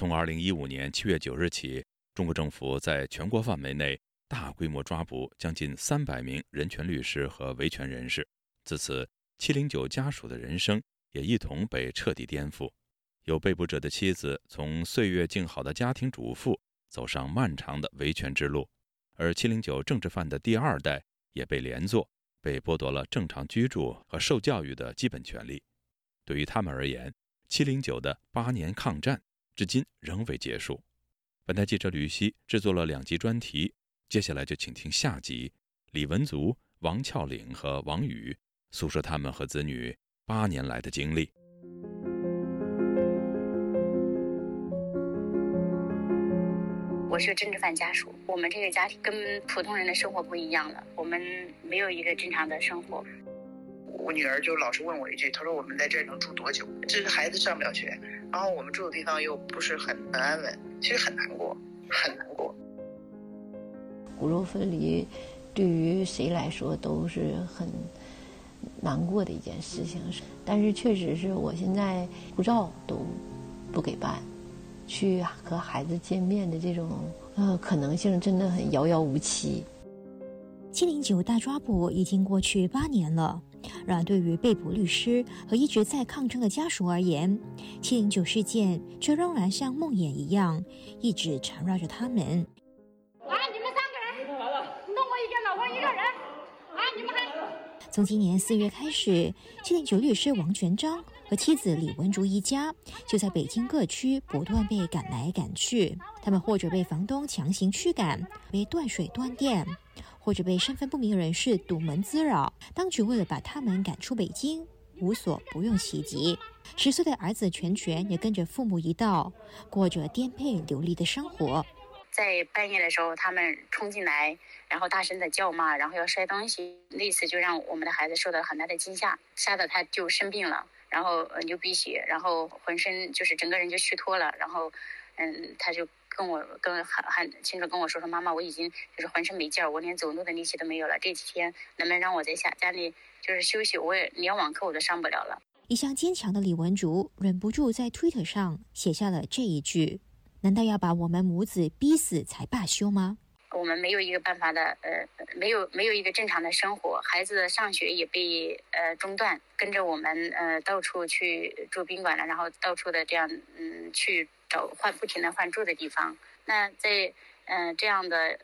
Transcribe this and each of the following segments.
从2015年7月9日起，中国政府在全国范围内大规模抓捕将近300名人权律师和维权人士。自此，709家属的人生也一同被彻底颠覆。有被捕者的妻子从岁月静好的家庭主妇走上漫长的维权之路，而709政治犯的第二代也被连坐，被剥夺了正常居住和受教育的基本权利。对于他们而言，709的八年抗战至今仍未结束。本台记者吕希制作了两集专题，接下来就请听下集。李文足、王俏岭和王宇诉说他们和子女八年来的经历。我是政治犯家属，我们这个家庭跟普通人的生活不一样了，我们没有一个正常的生活。我女儿就老是问我一句，她说我们在这儿能住多久？这个孩子上不了学，然后我们住的地方又不是很很安稳，其实很难过，很难过。骨肉分离，对于谁来说都是很难过的一件事情。但是确实是我现在护照都不给办。去和孩子见面的这种呃可能性真的很遥遥无期。七零九大抓捕已经过去八年了，然而对于被捕律师和一直在抗争的家属而言，七零九事件却仍然像梦魇一样，一直缠绕着他们。啊！你们三个人，弄我一个，老公一个人。啊！你们还。从今年四月开始，七零九律师王全章。和妻子李文竹一家就在北京各区不断被赶来赶去，他们或者被房东强行驱赶，被断水断电，或者被身份不明人士堵门滋扰。当局为了把他们赶出北京，无所不用其极。十岁的儿子全全也跟着父母一道，过着颠沛流离的生活。在半夜的时候，他们冲进来，然后大声的叫骂，然后要摔东西，那次就让我们的孩子受到很大的惊吓，吓得他就生病了。然后流鼻血，然后浑身就是整个人就虚脱了，然后，嗯，他就跟我跟很很清楚跟我说说，妈妈，我已经就是浑身没劲儿，我连走路的力气都没有了，这几天能不能让我在家家里就是休息？我也连网课我都上不了了。一向坚强的李文竹忍不住在推特上写下了这一句：难道要把我们母子逼死才罢休吗？我们没有一个办法的，呃，没有没有一个正常的生活，孩子的上学也被呃中断，跟着我们呃到处去住宾馆了，然后到处的这样嗯去找换不停的换住的地方。那在嗯这样的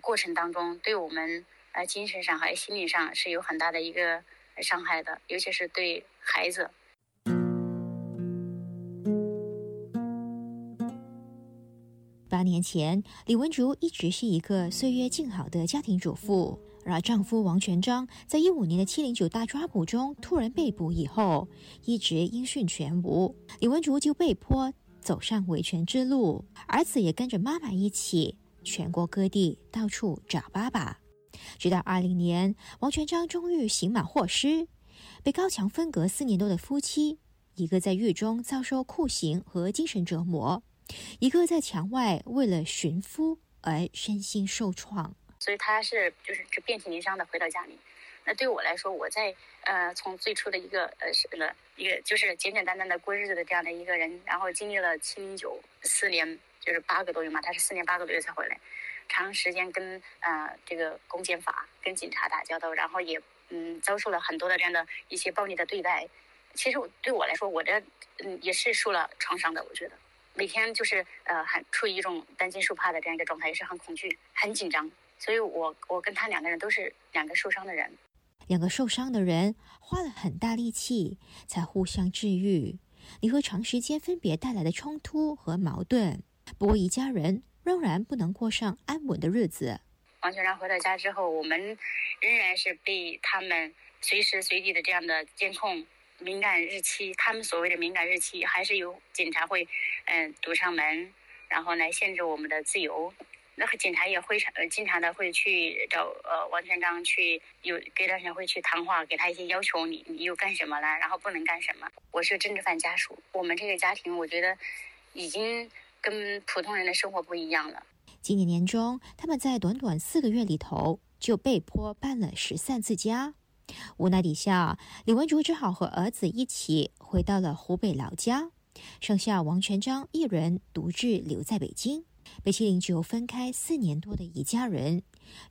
过程当中，对我们呃精神上还有心理上是有很大的一个伤害的，尤其是对孩子。八年前，李文竹一直是一个岁月静好的家庭主妇。而丈夫王全章在一五年的七零九大抓捕中突然被捕以后，一直音讯全无。李文竹就被迫走上维权之路，儿子也跟着妈妈一起，全国各地到处找爸爸。直到二零年，王全章终于刑满获释。被高墙分隔四年多的夫妻，一个在狱中遭受酷刑和精神折磨。一个在墙外为了寻夫而身心受创，所以他是就是遍体鳞伤的回到家里。那对我来说，我在呃从最初的一个呃是了一个就是简简单单的过日子的这样的一个人，然后经历了七零九四年就是八个多月嘛，他是四年八个多月才回来，长时间跟呃这个公检法跟警察打交道，然后也嗯遭受了很多的这样的一些暴力的对待。其实我对我来说，我这嗯也是受了创伤的，我觉得。每天就是呃，很处于一种担惊受怕的这样一个状态，也是很恐惧、很紧张。所以，我我跟他两个人都是两个受伤的人，两个受伤的人花了很大力气才互相治愈，你和长时间分别带来的冲突和矛盾。不过，一家人仍然不能过上安稳的日子。王全然回到家之后，我们仍然是被他们随时随地的这样的监控。敏感日期，他们所谓的敏感日期，还是有警察会，嗯，堵上门，然后来限制我们的自由。那个警察也会常，呃，经常的会去找呃王全章去，有隔段时间会去谈话，给他一些要求，你你又干什么了？然后不能干什么？我是政治犯家属，我们这个家庭，我觉得已经跟普通人的生活不一样了。今年年中，他们在短短四个月里头就被迫搬了十三次家。无奈底下，李文竹只好和儿子一起回到了湖北老家。剩下王全章一人独自留在北京。被七零九分开四年多的一家人，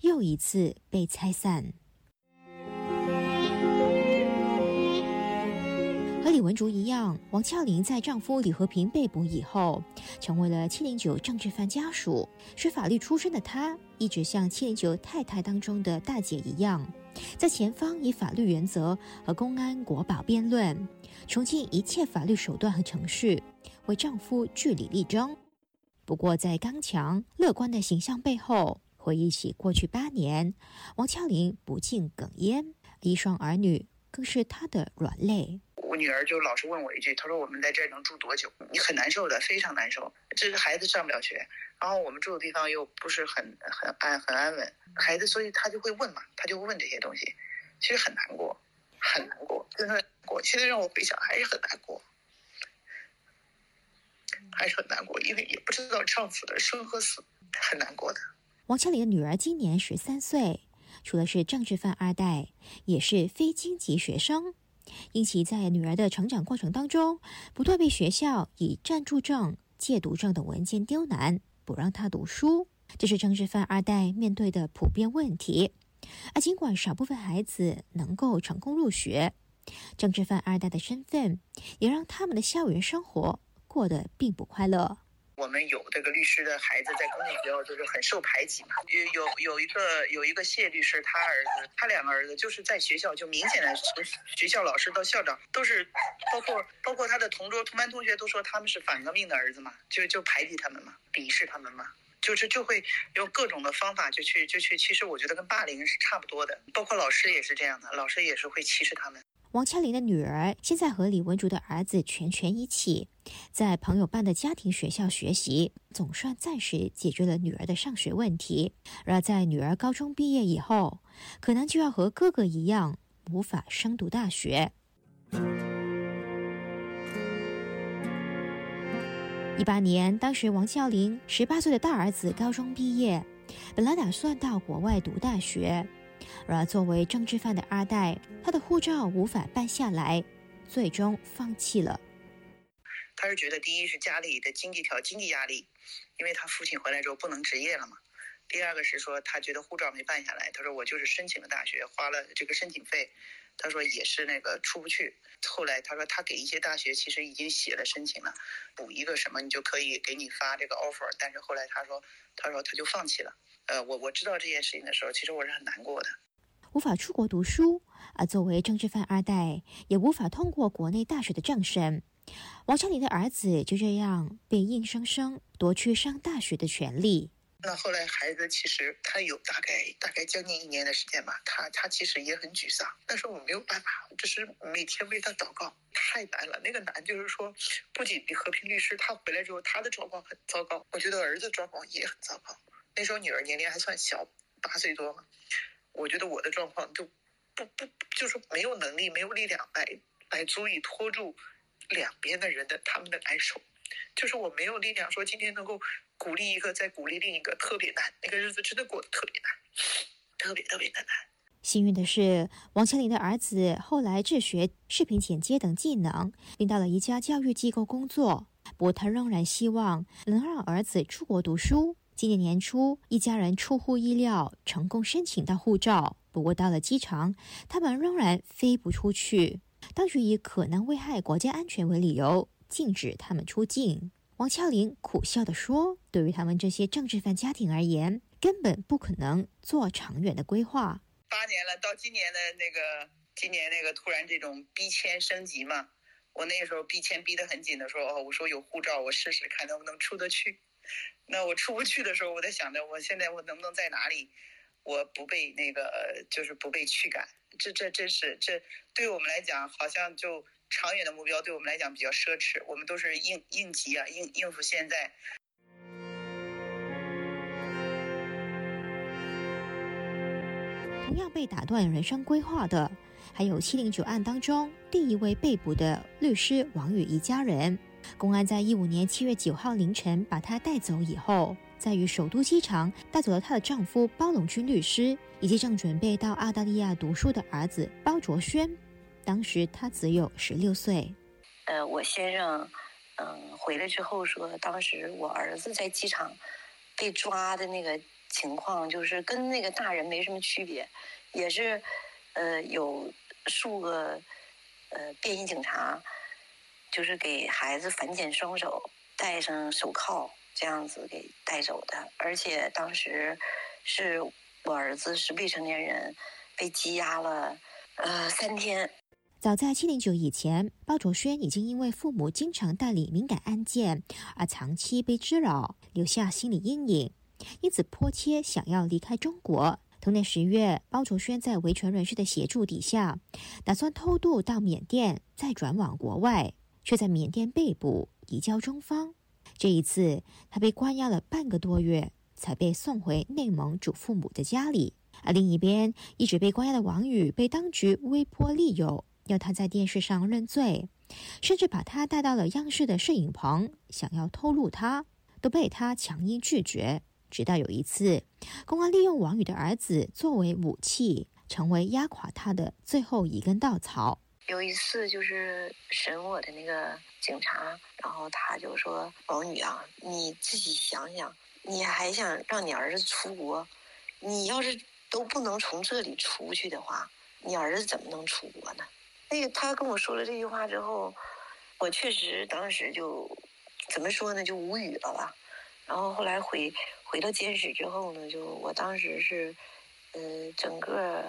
又一次被拆散。和李文竹一样，王俏玲在丈夫李和平被捕以后，成为了七零九政治犯家属。学法律出身的她，一直像七零九太太当中的大姐一样，在前方以法律原则和公安国保辩论，穷尽一切法律手段和程序，为丈夫据理力争。不过，在刚强乐观的形象背后，回忆起过去八年，王俏玲不禁哽咽，一双儿女更是她的软肋。我女儿就老是问我一句，她说我们在这能住多久？你很难受的，非常难受。这个孩子上不了学，然后我们住的地方又不是很很安很安稳，孩子所以他就会问嘛，他就会问这些东西，其实很难过，很难过，真的过。现在让我回想还是很难过，还是很难过，因为也不知道丈夫的生和死，很难过的。王俏玲的女儿今年十三岁，除了是政治犯二代，也是非京籍学生。因其在女儿的成长过程当中，不断被学校以暂住证、戒毒证等文件刁难，不让她读书，这是政治犯二代面对的普遍问题。而尽管少部分孩子能够成功入学，政治犯二代的身份也让他们的校园生活过得并不快乐。我们有这个律师的孩子在公立学校就是很受排挤嘛。有有有一个有一个谢律师，他儿子他两个儿子就是在学校就明显的从学校老师到校长都是，包括包括他的同桌同班同学都说他们是反革命的儿子嘛，就就排挤他们嘛，鄙视他们嘛，就是就会用各种的方法就去就去，其实我觉得跟霸凌是差不多的，包括老师也是这样的，老师也是会歧视他们。王俏玲的女儿现在和李文竹的儿子全全一起，在朋友办的家庭学校学习，总算暂时解决了女儿的上学问题。然而在女儿高中毕业以后，可能就要和哥哥一样，无法升读大学。一八年，当时王孝林十八岁的大儿子高中毕业，本来打算到国外读大学。然而作为政治犯的二代，他的护照无法办下来，最终放弃了。他是觉得第一是家里的经济条经济压力，因为他父亲回来之后不能执业了嘛。第二个是说他觉得护照没办下来，他说我就是申请了大学，花了这个申请费，他说也是那个出不去。后来他说他给一些大学其实已经写了申请了，补一个什么你就可以给你发这个 offer，但是后来他说他说他就放弃了。呃，我我知道这件事情的时候，其实我是很难过的。无法出国读书，而作为政治犯二代，也无法通过国内大学的政审。王俏玲的儿子就这样被硬生生夺去上大学的权利。那后来孩子其实他有大概大概将近一年的时间吧，他他其实也很沮丧。但是我没有办法，就是每天为他祷告，太难了。那个难就是说，不仅比和平律师他回来之后他的状况很糟糕，我觉得儿子状况也很糟糕。那时候女儿年龄还算小，八岁多嘛。我觉得我的状况就不不就是没有能力、没有力量来来足以拖住两边的人的他们的感受，就是我没有力量说今天能够鼓励一个再鼓励另一个，特别难，那个日子真的过得特别难，特别特别的难。幸运的是，王千林的儿子后来自学视频剪接等技能，并到了一家教育机构工作。不过他仍然希望能让儿子出国读书。今年年初，一家人出乎意料成功申请到护照。不过到了机场，他们仍然飞不出去。当局以可能危害国家安全为理由，禁止他们出境。王俏玲苦笑地说：“对于他们这些政治犯家庭而言，根本不可能做长远的规划。八年了，到今年的那个，今年那个突然这种逼迁升级嘛，我那时候逼迁逼得很紧的时候，哦，我说有护照，我试试看能不能出得去。”那我出不去的时候，我在想着，我现在我能不能在哪里，我不被那个就是不被驱赶？这这真是这对我们来讲，好像就长远的目标对我们来讲比较奢侈。我们都是应应急啊，应应付现在。同样被打断人生规划的，还有七零九案当中第一位被捕的律师王宇一家人。公安在一五年七月九号凌晨把他带走以后，在于首都机场带走了她的丈夫包龙军律师，以及正准备到澳大利亚读书的儿子包卓轩。当时他只有十六岁。呃，我先生嗯，回来之后说，当时我儿子在机场被抓的那个情况，就是跟那个大人没什么区别，也是呃有数个呃便衣警察，就是给孩子反剪双手，戴上手铐，这样子给带走的。而且当时是我儿子是未成年人，被羁押了呃三天。早在七零九以前，包卓轩已经因为父母经常代理敏感案件而长期被滋扰，留下心理阴影，因此迫切想要离开中国。同年十月，包卓轩在维权人士的协助底下，打算偷渡到缅甸，再转往国外，却在缅甸被捕，移交中方。这一次，他被关押了半个多月，才被送回内蒙祖父母的家里。而另一边，一直被关押的王宇被当局威迫利诱。要他在电视上认罪，甚至把他带到了央视的摄影棚，想要偷录他，都被他强硬拒绝。直到有一次，公安利用王宇的儿子作为武器，成为压垮他的最后一根稻草。有一次，就是审我的那个警察，然后他就说：“王宇啊，你自己想想，你还想让你儿子出国？你要是都不能从这里出去的话，你儿子怎么能出国呢？”那个他跟我说了这句话之后，我确实当时就怎么说呢，就无语了吧。然后后来回回到监室之后呢，就我当时是，呃，整个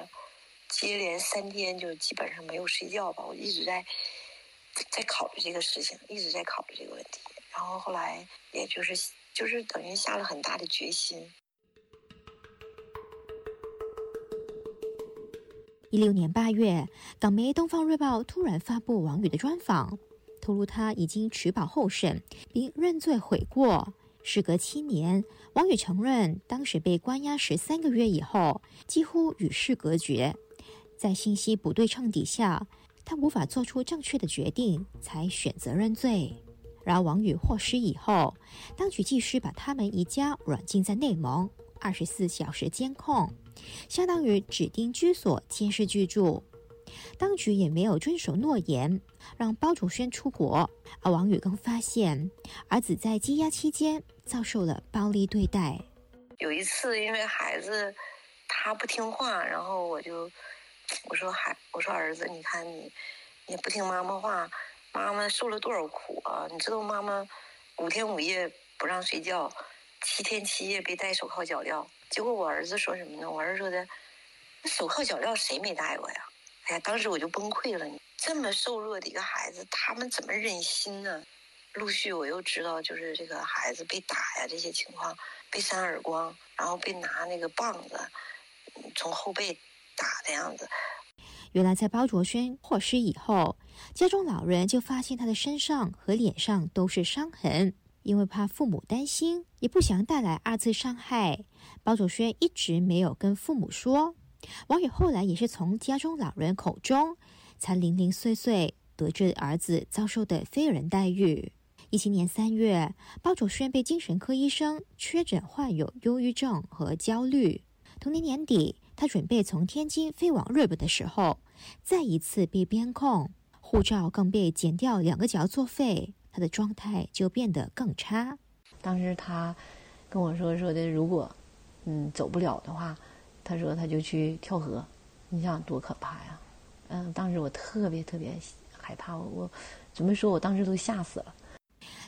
接连三天就基本上没有睡觉吧，我一直在在考虑这个事情，一直在考虑这个问题。然后后来也就是就是等于下了很大的决心。一六年八月，港媒《东方日报》突然发布王宇的专访，透露他已经取保候审，并认罪悔过。时隔七年，王宇承认当时被关押十三个月以后，几乎与世隔绝，在信息不对称底下，他无法做出正确的决定，才选择认罪。然而，王宇获释以后，当局继续把他们一家软禁在内蒙，二十四小时监控。相当于指定居所监视居住，当局也没有遵守诺言，让包祖轩出国。而王宇更发现，儿子在羁押期间遭受了暴力对待。有一次，因为孩子他不听话，然后我就我说孩我说儿子，你看你你不听妈妈话，妈妈受了多少苦啊？你知道妈妈五天五夜不让睡觉，七天七夜被戴手铐脚镣。结果我儿子说什么呢？我儿子说的，手铐脚镣谁没戴过呀？哎呀，当时我就崩溃了。这么瘦弱的一个孩子，他们怎么忍心呢？陆续我又知道，就是这个孩子被打呀，这些情况，被扇耳光，然后被拿那个棒子从后背打的样子。原来在包卓轩获释以后，家中老人就发现他的身上和脸上都是伤痕。因为怕父母担心，也不想带来二次伤害，包卓轩一直没有跟父母说。王宇后来也是从家中老人口中，才零零碎碎得知儿子遭受的非人待遇。一七年三月，包卓轩被精神科医生确诊患有忧郁症和焦虑。同年年底，他准备从天津飞往日本的时候，再一次被边控，护照更被剪掉两个角作废。他的状态就变得更差。当时他跟我说说的，如果嗯走不了的话，他说他就去跳河。你想多可怕呀！嗯，当时我特别特别害怕，我怎么说？我当时都吓死了。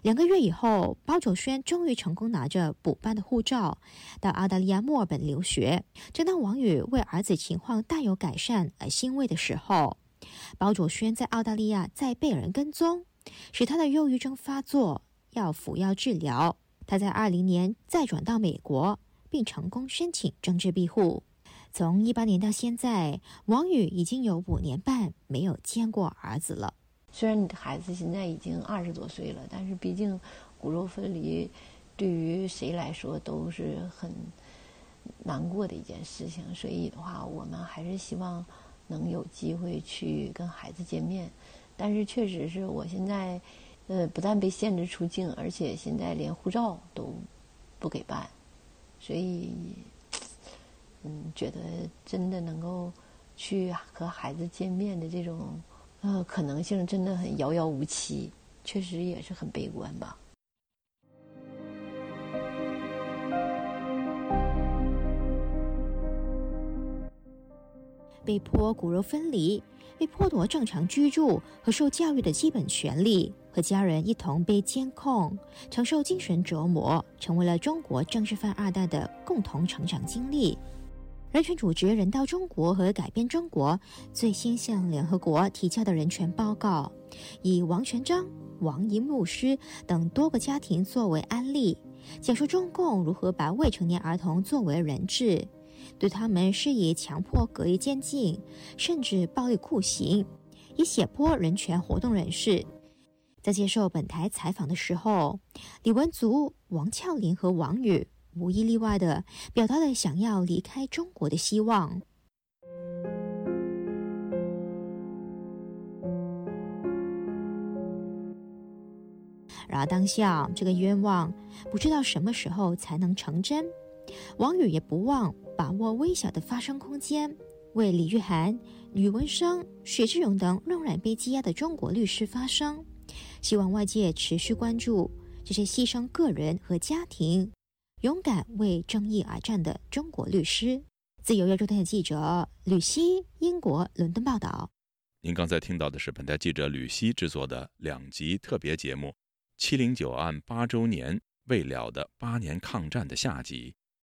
两个月以后，包九轩终于成功拿着补办的护照到澳大利亚墨尔本留学。正当王宇为儿子情况大有改善而欣慰的时候，包卓轩在澳大利亚再被人跟踪。使他的忧郁症发作，要服药治疗。他在二零年再转到美国，并成功申请政治庇护。从一八年到现在，王宇已经有五年半没有见过儿子了。虽然你的孩子现在已经二十多岁了，但是毕竟骨肉分离，对于谁来说都是很难过的一件事情。所以的话，我们还是希望能有机会去跟孩子见面。但是确实是我现在，呃，不但被限制出境，而且现在连护照都不给办，所以，嗯，觉得真的能够去和孩子见面的这种呃可能性真的很遥遥无期。确实也是很悲观吧。被迫骨肉分离，被剥夺正常居住和受教育的基本权利，和家人一同被监控，承受精神折磨，成为了中国政治犯二代的共同成长经历。人权组织人道中国和改变中国最新向联合国提交的人权报告，以王全璋、王银牧师等多个家庭作为案例，讲述中共如何把未成年儿童作为人质。对他们施以强迫隔离监禁，甚至暴力酷刑，以胁迫人权活动人士。在接受本台采访的时候，李文足、王俏玲和王宇无一例外的表达了想要离开中国的希望。然而当下这个愿望不知道什么时候才能成真。王宇也不忘把握微小的发声空间，为李玉涵、吕文生、许志荣等仍然被羁押的中国律师发声，希望外界持续关注这些牺牲个人和家庭、勇敢为正义而战的中国律师。自由亚洲电台记者吕希，英国伦敦报道。您刚才听到的是本台记者吕希制作的两集特别节目《七零九案八周年未了的八年抗战》的下集。